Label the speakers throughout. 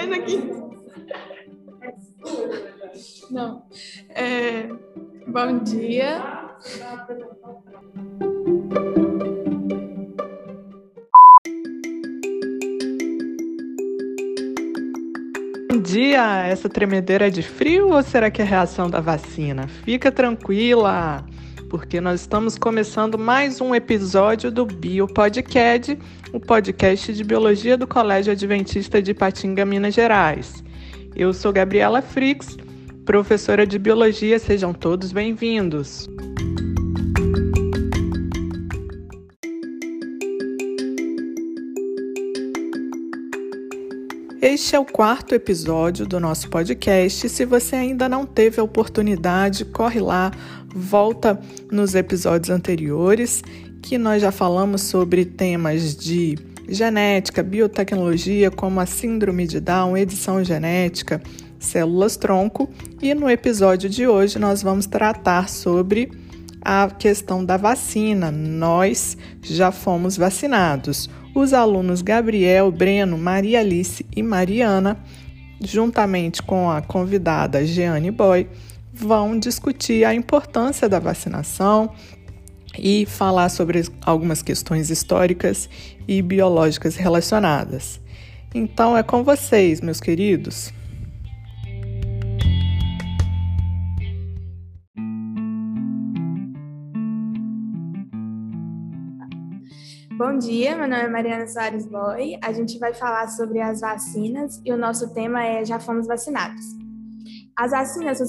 Speaker 1: tremendo aqui. Não. É, bom dia.
Speaker 2: Bom dia! Essa tremedeira é de frio ou será que é reação da vacina? Fica tranquila, porque nós estamos começando mais um episódio do Bio Podcast, o podcast de biologia do Colégio Adventista de Patinga, Minas Gerais. Eu sou Gabriela Frix, professora de biologia, sejam todos bem-vindos. Este é o quarto episódio do nosso podcast. Se você ainda não teve a oportunidade, corre lá, volta nos episódios anteriores, que nós já falamos sobre temas de genética, biotecnologia, como a síndrome de Down, edição genética, células tronco, e no episódio de hoje nós vamos tratar sobre a questão da vacina. Nós já fomos vacinados os alunos Gabriel, Breno, Maria Alice e Mariana, juntamente com a convidada Jeane Boy, vão discutir a importância da vacinação e falar sobre algumas questões históricas e biológicas relacionadas. Então é com vocês, meus queridos.
Speaker 1: Bom dia, meu nome é Mariana Soares Boy. A gente vai falar sobre as vacinas e o nosso tema é Já Fomos Vacinados. As vacinas são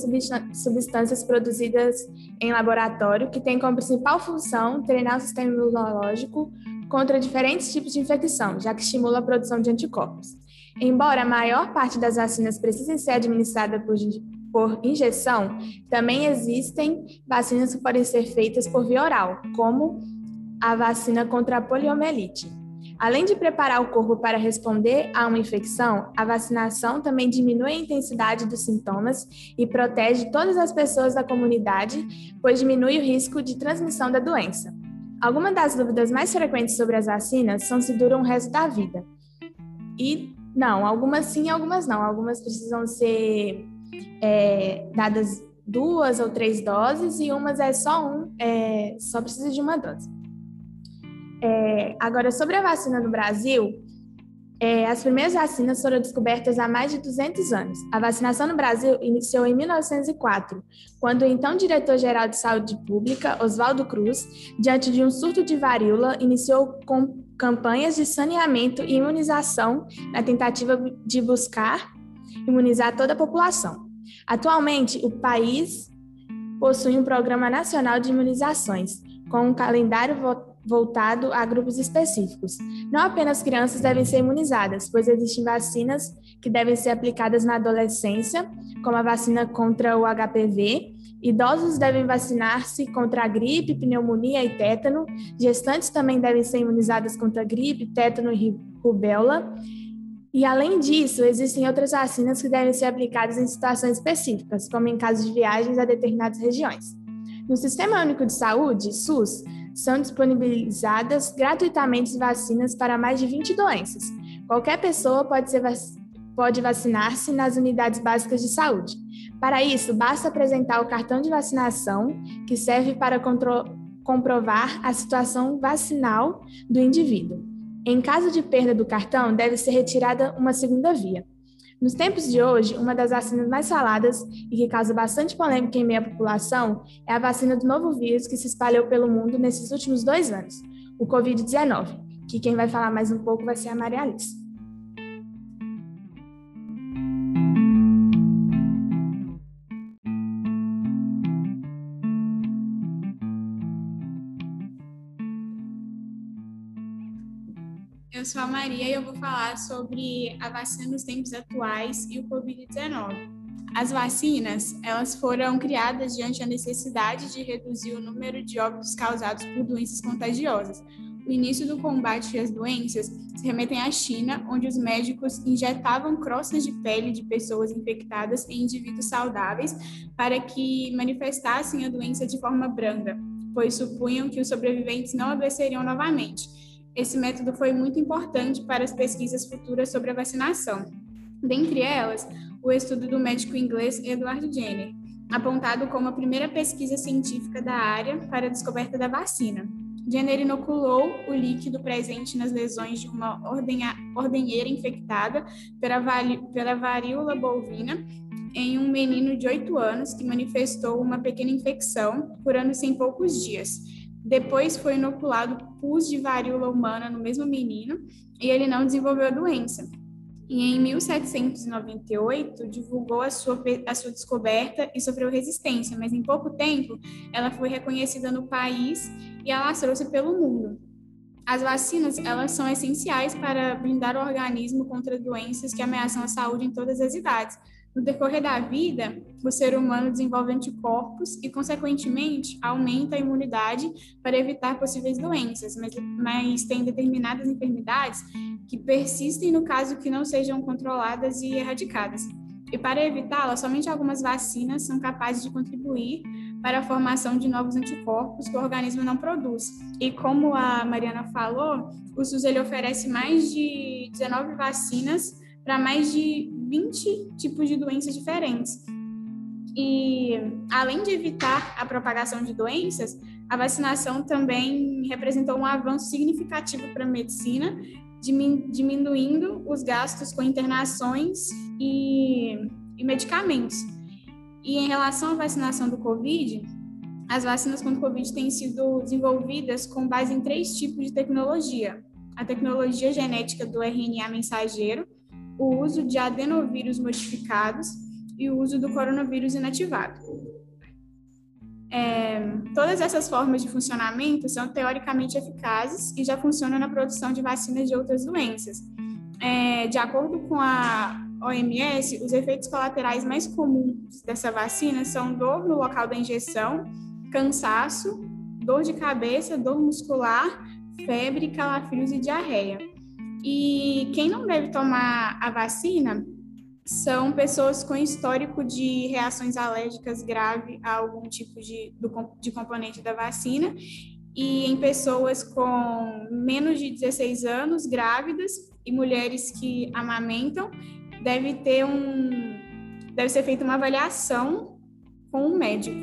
Speaker 1: substâncias produzidas em laboratório que têm como principal função treinar o sistema imunológico contra diferentes tipos de infecção, já que estimula a produção de anticorpos. Embora a maior parte das vacinas precisem ser administrada por, por injeção, também existem vacinas que podem ser feitas por via oral, como a vacina contra a poliomielite. Além de preparar o corpo para responder a uma infecção, a vacinação também diminui a intensidade dos sintomas e protege todas as pessoas da comunidade, pois diminui o risco de transmissão da doença. Algumas das dúvidas mais frequentes sobre as vacinas são se duram o resto da vida. E não, algumas sim, algumas não. Algumas precisam ser é, dadas duas ou três doses e umas é só um, é, só precisa de uma dose. É, agora, sobre a vacina no Brasil, é, as primeiras vacinas foram descobertas há mais de 200 anos. A vacinação no Brasil iniciou em 1904, quando o então diretor-geral de saúde pública, Oswaldo Cruz, diante de um surto de varíola, iniciou com campanhas de saneamento e imunização na tentativa de buscar imunizar toda a população. Atualmente, o país possui um programa nacional de imunizações, com um calendário voltado a grupos específicos. Não apenas crianças devem ser imunizadas, pois existem vacinas que devem ser aplicadas na adolescência, como a vacina contra o HPV. Idosos devem vacinar-se contra a gripe, pneumonia e tétano. Gestantes também devem ser imunizadas contra gripe, tétano e rubéola. E além disso, existem outras vacinas que devem ser aplicadas em situações específicas, como em casos de viagens a determinadas regiões. No Sistema Único de Saúde, SUS, são disponibilizadas gratuitamente vacinas para mais de 20 doenças. Qualquer pessoa pode, vac... pode vacinar-se nas unidades básicas de saúde. Para isso, basta apresentar o cartão de vacinação, que serve para contro... comprovar a situação vacinal do indivíduo. Em caso de perda do cartão, deve ser retirada uma segunda via. Nos tempos de hoje, uma das vacinas mais faladas e que causa bastante polêmica em meio à população é a vacina do novo vírus que se espalhou pelo mundo nesses últimos dois anos, o Covid-19, que quem vai falar mais um pouco vai ser a Maria Alice.
Speaker 3: Eu sou a Maria e eu vou falar sobre a vacina nos tempos atuais e o Covid-19. As vacinas, elas foram criadas diante da necessidade de reduzir o número de óbitos causados por doenças contagiosas. O início do combate às doenças se remetem à China, onde os médicos injetavam croças de pele de pessoas infectadas em indivíduos saudáveis para que manifestassem a doença de forma branda, pois supunham que os sobreviventes não adoeceriam novamente. Esse método foi muito importante para as pesquisas futuras sobre a vacinação. Dentre elas, o estudo do médico inglês Edward Jenner, apontado como a primeira pesquisa científica da área para a descoberta da vacina. Jenner inoculou o líquido presente nas lesões de uma ordenheira infectada pela, pela varíola bovina em um menino de 8 anos que manifestou uma pequena infecção, curando-se em poucos dias. Depois foi inoculado pus de varíola humana no mesmo menino e ele não desenvolveu a doença e em 1798 divulgou a sua, a sua descoberta e sofreu resistência, mas em pouco tempo ela foi reconhecida no país e alastrou-se pelo mundo. As vacinas, elas são essenciais para blindar o organismo contra doenças que ameaçam a saúde em todas as idades, no decorrer da vida, o ser humano desenvolve anticorpos e, consequentemente, aumenta a imunidade para evitar possíveis doenças, mas, mas tem determinadas enfermidades que persistem no caso que não sejam controladas e erradicadas. E para evitá-la, somente algumas vacinas são capazes de contribuir para a formação de novos anticorpos que o organismo não produz. E como a Mariana falou, o SUS ele oferece mais de 19 vacinas para mais de 20 tipos de doenças diferentes. E além de evitar a propagação de doenças, a vacinação também representou um avanço significativo para a medicina, diminuindo os gastos com internações e, e medicamentos. E em relação à vacinação do Covid, as vacinas contra o Covid têm sido desenvolvidas com base em três tipos de tecnologia: a tecnologia genética do RNA mensageiro, o uso de adenovírus modificados e o uso do coronavírus inativado. É, todas essas formas de funcionamento são teoricamente eficazes e já funcionam na produção de vacinas de outras doenças. É, de acordo com a OMS, os efeitos colaterais mais comuns dessa vacina são dor no local da injeção, cansaço, dor de cabeça, dor muscular, febre, calafrios e diarreia. E quem não deve tomar a vacina são pessoas com histórico de reações alérgicas grave a algum tipo de, do, de componente da vacina e em pessoas com menos de 16 anos, grávidas e mulheres que amamentam, deve ter um deve ser feita uma avaliação com um médico.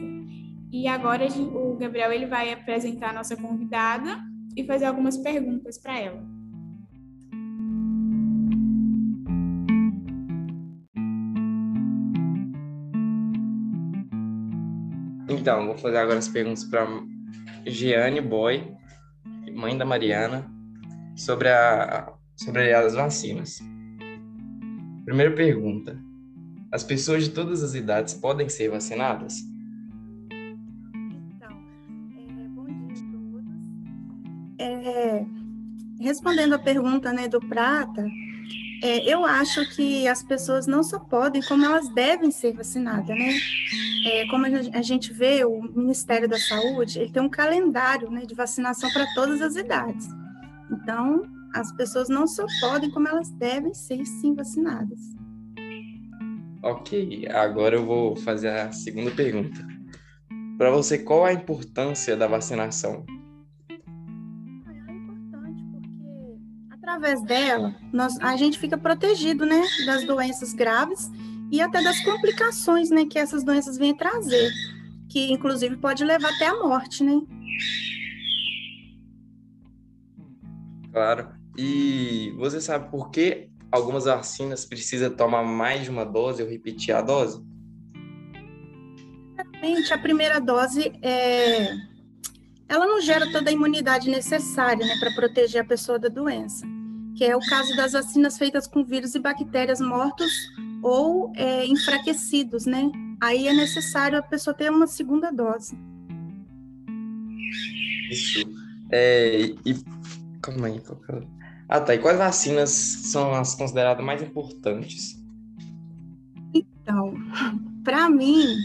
Speaker 3: E agora o Gabriel ele vai apresentar a nossa convidada e fazer algumas perguntas para ela.
Speaker 4: Então, vou fazer agora as perguntas para Giane Boy, mãe da Mariana, sobre, a, sobre as vacinas. Primeira pergunta: As pessoas de todas as idades podem ser vacinadas?
Speaker 5: Então, é, bom dia a todos. É, respondendo a pergunta né, do Prata, é, eu acho que as pessoas não só podem, como elas devem ser vacinadas, né? é, como a gente vê, o Ministério da Saúde, ele tem um calendário né, de vacinação para todas as idades. Então, as pessoas não só podem, como elas devem ser, sim, vacinadas.
Speaker 4: Ok, agora eu vou fazer a segunda pergunta. Para você, qual a importância da vacinação?
Speaker 5: Através dela, nós, a gente fica protegido né, das doenças graves e até das complicações, né, que essas doenças vêm trazer, que inclusive pode levar até a morte, né?
Speaker 4: Claro. E você sabe por que algumas vacinas precisam tomar mais de uma dose ou repetir a dose?
Speaker 5: A primeira dose é ela não gera toda a imunidade necessária, né, para proteger a pessoa da doença, que é o caso das vacinas feitas com vírus e bactérias mortos ou é, enfraquecidos, né? Aí é necessário a pessoa ter uma segunda dose.
Speaker 4: Isso. É, e calma aí, ah, tá. E quais vacinas são as consideradas mais importantes?
Speaker 5: Então, para mim,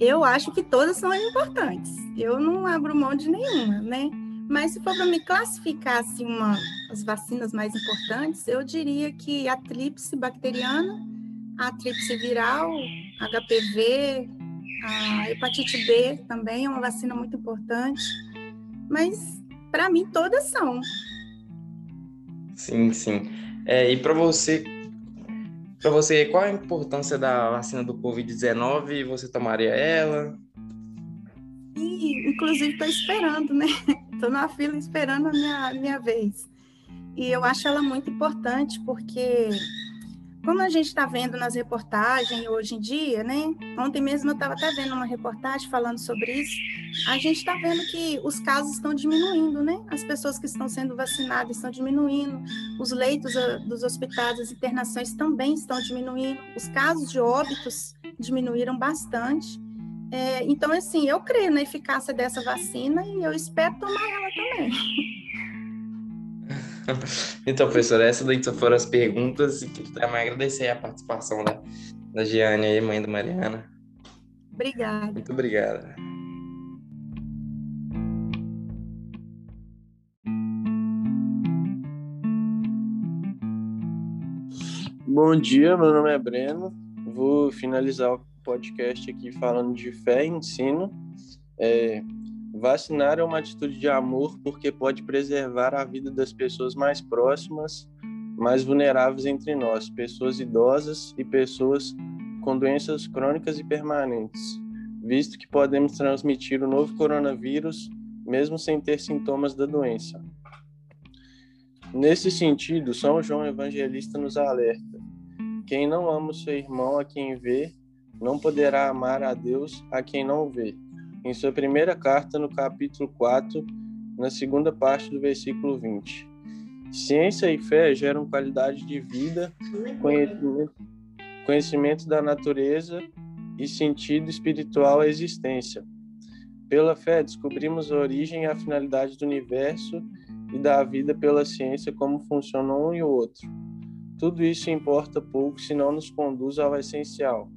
Speaker 5: eu acho que todas são importantes. Eu não abro mão de nenhuma, né? Mas se for para me classificar assim, uma, as vacinas mais importantes, eu diria que a tríplice bacteriana, a tríplice viral, HPV, a hepatite B também é uma vacina muito importante, mas para mim todas são.
Speaker 4: Sim, sim. É, e para você, para você, qual a importância da vacina do Covid-19? Você tomaria ela?
Speaker 5: E, inclusive, estou esperando, né? Estou na fila esperando a minha, minha vez. E eu acho ela muito importante porque como a gente está vendo nas reportagens hoje em dia, né? Ontem mesmo eu estava até vendo uma reportagem falando sobre isso. A gente está vendo que os casos estão diminuindo, né? As pessoas que estão sendo vacinadas estão diminuindo, os leitos ah, dos hospitais, as internações também estão diminuindo, os casos de óbitos diminuíram bastante. É, então, assim, eu creio na eficácia dessa vacina e eu espero tomar ela também.
Speaker 4: então, professora, essas daí foram as perguntas e queria também agradecer a participação da, da Giane aí, mãe da Mariana.
Speaker 5: Obrigada.
Speaker 4: Muito obrigada.
Speaker 6: Bom dia, meu nome é Breno. Vou finalizar o podcast aqui falando de fé e ensino. É, Vacinar é uma atitude de amor porque pode preservar a vida das pessoas mais próximas, mais vulneráveis entre nós, pessoas idosas e pessoas com doenças crônicas e permanentes, visto que podemos transmitir o novo coronavírus mesmo sem ter sintomas da doença. Nesse sentido, São João Evangelista nos alerta: quem não ama o seu irmão a quem vê, não poderá amar a Deus a quem não vê em sua primeira carta, no capítulo 4, na segunda parte do versículo 20. Ciência e fé geram qualidade de vida, conhecimento, conhecimento da natureza e sentido espiritual à existência. Pela fé, descobrimos a origem e a finalidade do universo e da vida pela ciência, como funcionam um e o outro. Tudo isso importa pouco se não nos conduz ao essencial,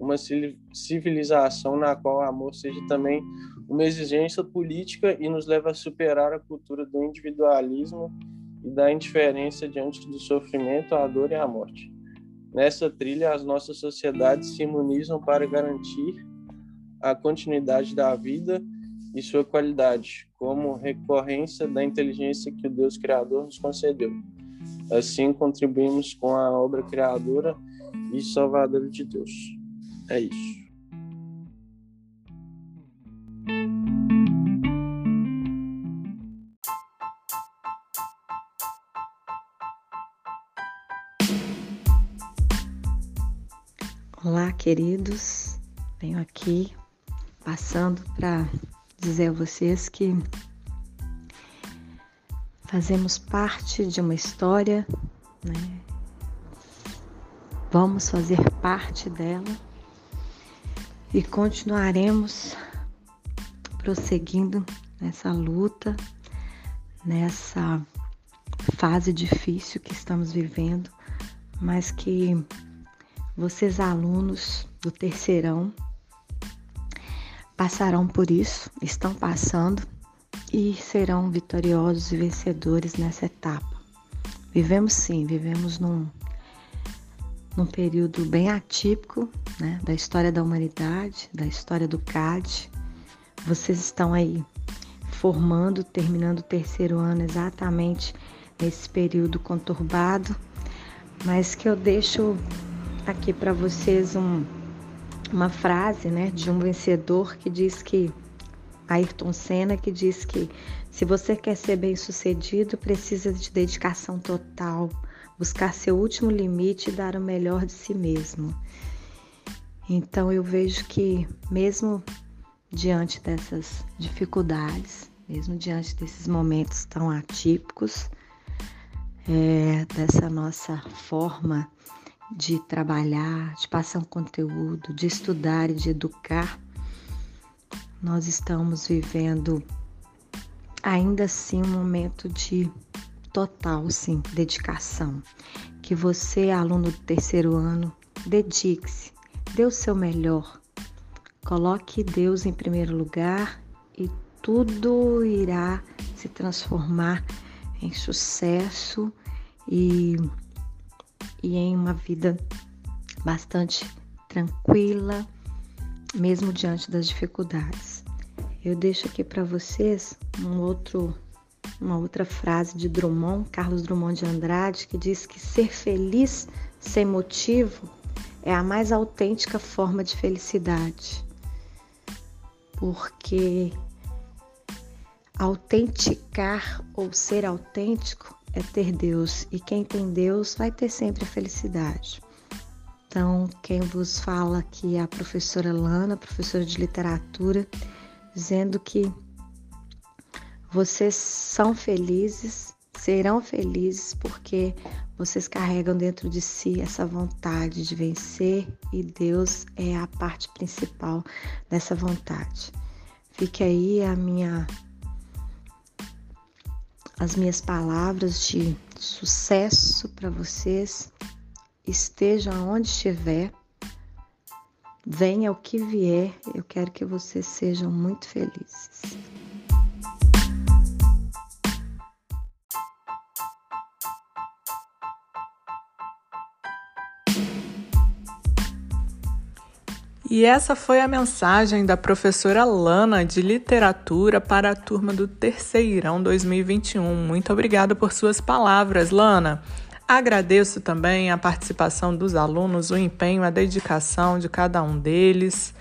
Speaker 6: uma civilização na qual o amor seja também uma exigência política e nos leva a superar a cultura do individualismo e da indiferença diante do sofrimento, a dor e a morte. Nessa trilha, as nossas sociedades se imunizam para garantir a continuidade da vida e sua qualidade, como recorrência da inteligência que o Deus Criador nos concedeu. Assim, contribuímos com a obra criadora e salvadora de Deus. É isso.
Speaker 7: Olá, queridos. Venho aqui passando para dizer a vocês que fazemos parte de uma história, né? Vamos fazer parte dela e continuaremos prosseguindo nessa luta, nessa fase difícil que estamos vivendo, mas que vocês, alunos do terceirão, passarão por isso, estão passando e serão vitoriosos e vencedores nessa etapa. Vivemos sim, vivemos num num período bem atípico né, da história da humanidade, da história do CAD. Vocês estão aí formando, terminando o terceiro ano exatamente nesse período conturbado, mas que eu deixo aqui para vocês um, uma frase né, de um vencedor que diz que Ayrton Senna que diz que se você quer ser bem sucedido, precisa de dedicação total, buscar seu último limite e dar o melhor de si mesmo. Então eu vejo que mesmo diante dessas dificuldades, mesmo diante desses momentos tão atípicos, é, dessa nossa forma de trabalhar, de passar um conteúdo, de estudar e de educar, nós estamos vivendo ainda assim um momento de total, sim, dedicação. Que você, aluno do terceiro ano, dedique-se, dê o seu melhor. Coloque Deus em primeiro lugar e tudo irá se transformar em sucesso e, e em uma vida bastante tranquila, mesmo diante das dificuldades. Eu deixo aqui para vocês um outro uma outra frase de Drummond, Carlos Drummond de Andrade, que diz que ser feliz sem motivo é a mais autêntica forma de felicidade. Porque autenticar ou ser autêntico é ter Deus, e quem tem Deus vai ter sempre a felicidade. Então, quem vos fala aqui é a professora Lana, professora de literatura, dizendo que vocês são felizes, serão felizes porque vocês carregam dentro de si essa vontade de vencer e Deus é a parte principal dessa vontade. Fique aí a minha as minhas palavras de sucesso para vocês. Esteja onde estiver, venha o que vier, eu quero que vocês sejam muito felizes.
Speaker 2: E essa foi a mensagem da professora Lana de literatura para a turma do Terceirão 2021. Muito obrigada por suas palavras, Lana. Agradeço também a participação dos alunos, o empenho, a dedicação de cada um deles.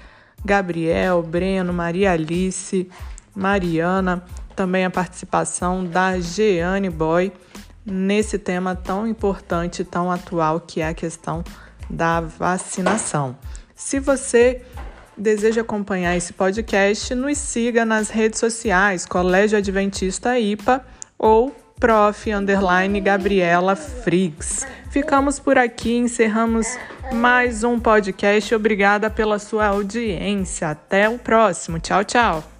Speaker 2: Gabriel, Breno, Maria Alice, Mariana, também a participação da Jeane Boy nesse tema tão importante, tão atual que é a questão da vacinação. Se você deseja acompanhar esse podcast, nos siga nas redes sociais Colégio Adventista IPA ou Prof. Underline Gabriela Friggs. Ficamos por aqui, encerramos mais um podcast. Obrigada pela sua audiência. Até o próximo. Tchau, tchau.